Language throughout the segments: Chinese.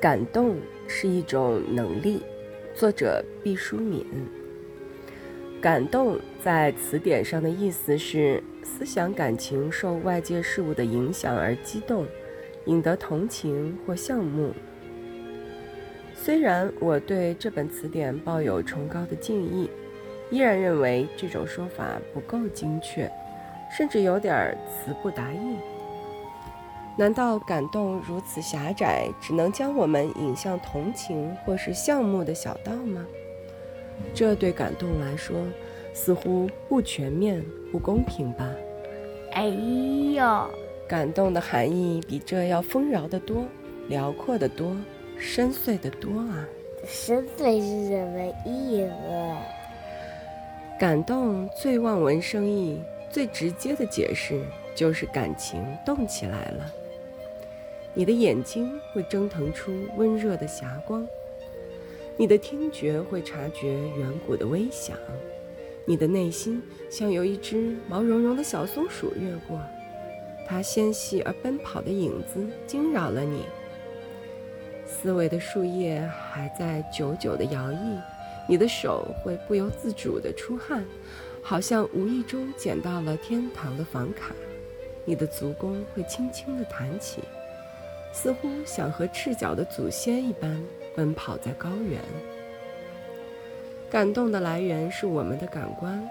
感动是一种能力。作者毕淑敏。感动在词典上的意思是思想感情受外界事物的影响而激动，引得同情或项目。虽然我对这本词典抱有崇高的敬意，依然认为这种说法不够精确，甚至有点词不达意。难道感动如此狭窄，只能将我们引向同情或是项目的小道吗？这对感动来说，似乎不全面、不公平吧？哎呦，感动的含义比这要丰饶的多，辽阔的多，深邃的多啊！深邃是什么意思？感动最望文生义、最直接的解释就是感情动起来了。你的眼睛会蒸腾出温热的霞光，你的听觉会察觉远古的微响，你的内心像有一只毛茸茸的小松鼠越过，它纤细而奔跑的影子惊扰了你。思维的树叶还在久久地摇曳，你的手会不由自主地出汗，好像无意中捡到了天堂的房卡，你的足弓会轻轻地弹起。似乎想和赤脚的祖先一般奔跑在高原。感动的来源是我们的感官，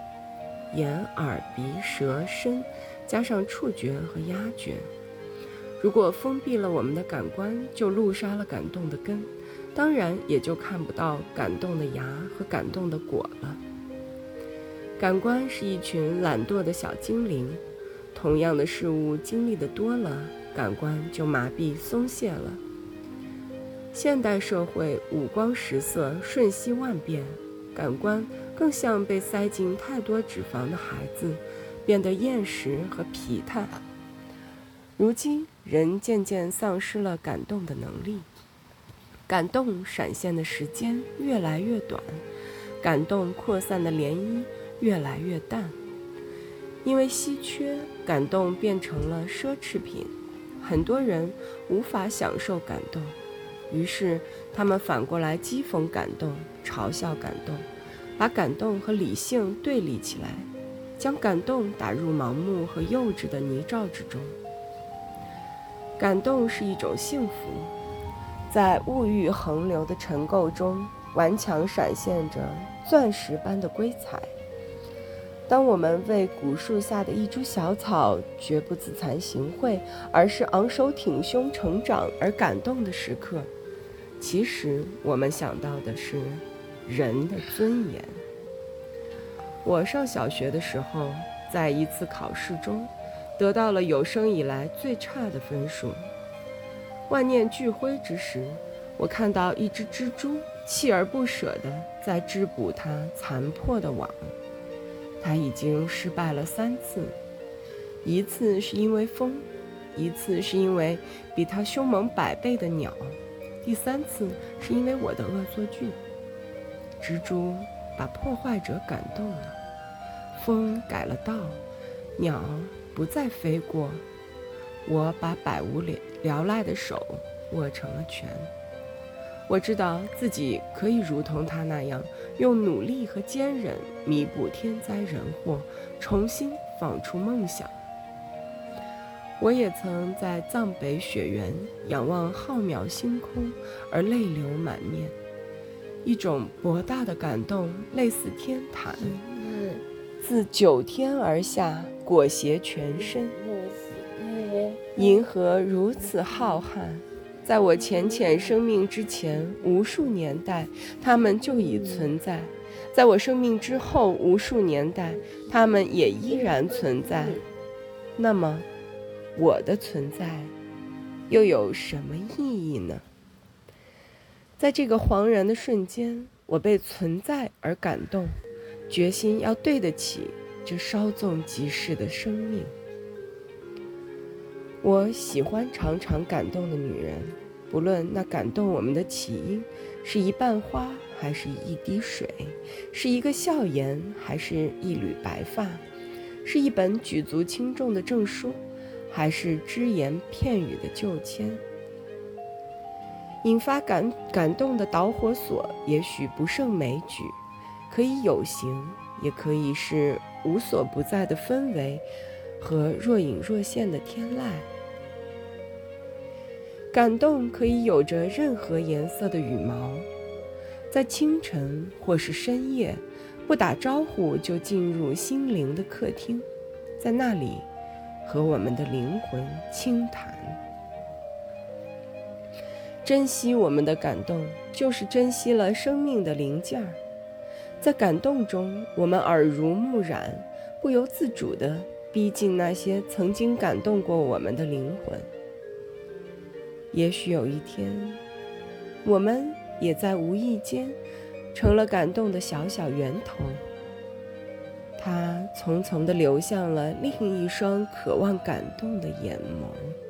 眼、耳、鼻、舌、身，加上触觉和压觉。如果封闭了我们的感官，就露杀了感动的根，当然也就看不到感动的芽和感动的果了。感官是一群懒惰的小精灵，同样的事物经历的多了。感官就麻痹松懈了。现代社会五光十色，瞬息万变，感官更像被塞进太多脂肪的孩子，变得厌食和疲态。如今，人渐渐丧失了感动的能力，感动闪现的时间越来越短，感动扩散的涟漪越来越淡。因为稀缺，感动变成了奢侈品。很多人无法享受感动，于是他们反过来讥讽感动、嘲笑感动，把感动和理性对立起来，将感动打入盲目和幼稚的泥沼之中。感动是一种幸福，在物欲横流的尘垢中，顽强闪现着钻石般的光彩。当我们为古树下的一株小草绝不自惭形秽，而是昂首挺胸成长而感动的时刻，其实我们想到的是人的尊严。我上小学的时候，在一次考试中，得到了有生以来最差的分数。万念俱灰之时，我看到一只蜘蛛锲而不舍地在织补它残破的网。他已经失败了三次，一次是因为风，一次是因为比他凶猛百倍的鸟，第三次是因为我的恶作剧。蜘蛛把破坏者感动了，风改了道，鸟不再飞过，我把百无聊赖的手握成了拳。我知道自己可以如同他那样，用努力和坚韧弥补天灾人祸，重新放出梦想。我也曾在藏北雪原仰望浩渺星空而泪流满面，一种博大的感动，类似天坛，自九天而下，裹挟全身。银河如此浩瀚。在我浅浅生命之前，无数年代，它们就已存在；在我生命之后，无数年代，它们也依然存在。那么，我的存在又有什么意义呢？在这个恍然的瞬间，我被存在而感动，决心要对得起这稍纵即逝的生命。我喜欢常常感动的女人，不论那感动我们的起因是一瓣花，还是一滴水，是一个笑颜，还是一缕白发，是一本举足轻重的证书，还是只言片语的旧签。引发感感动的导火索，也许不胜枚举，可以有形，也可以是无所不在的氛围和若隐若现的天籁。感动可以有着任何颜色的羽毛，在清晨或是深夜，不打招呼就进入心灵的客厅，在那里和我们的灵魂轻谈。珍惜我们的感动，就是珍惜了生命的零件儿。在感动中，我们耳濡目染，不由自主地逼近那些曾经感动过我们的灵魂。也许有一天，我们也在无意间成了感动的小小源头。它匆匆地流向了另一双渴望感动的眼眸。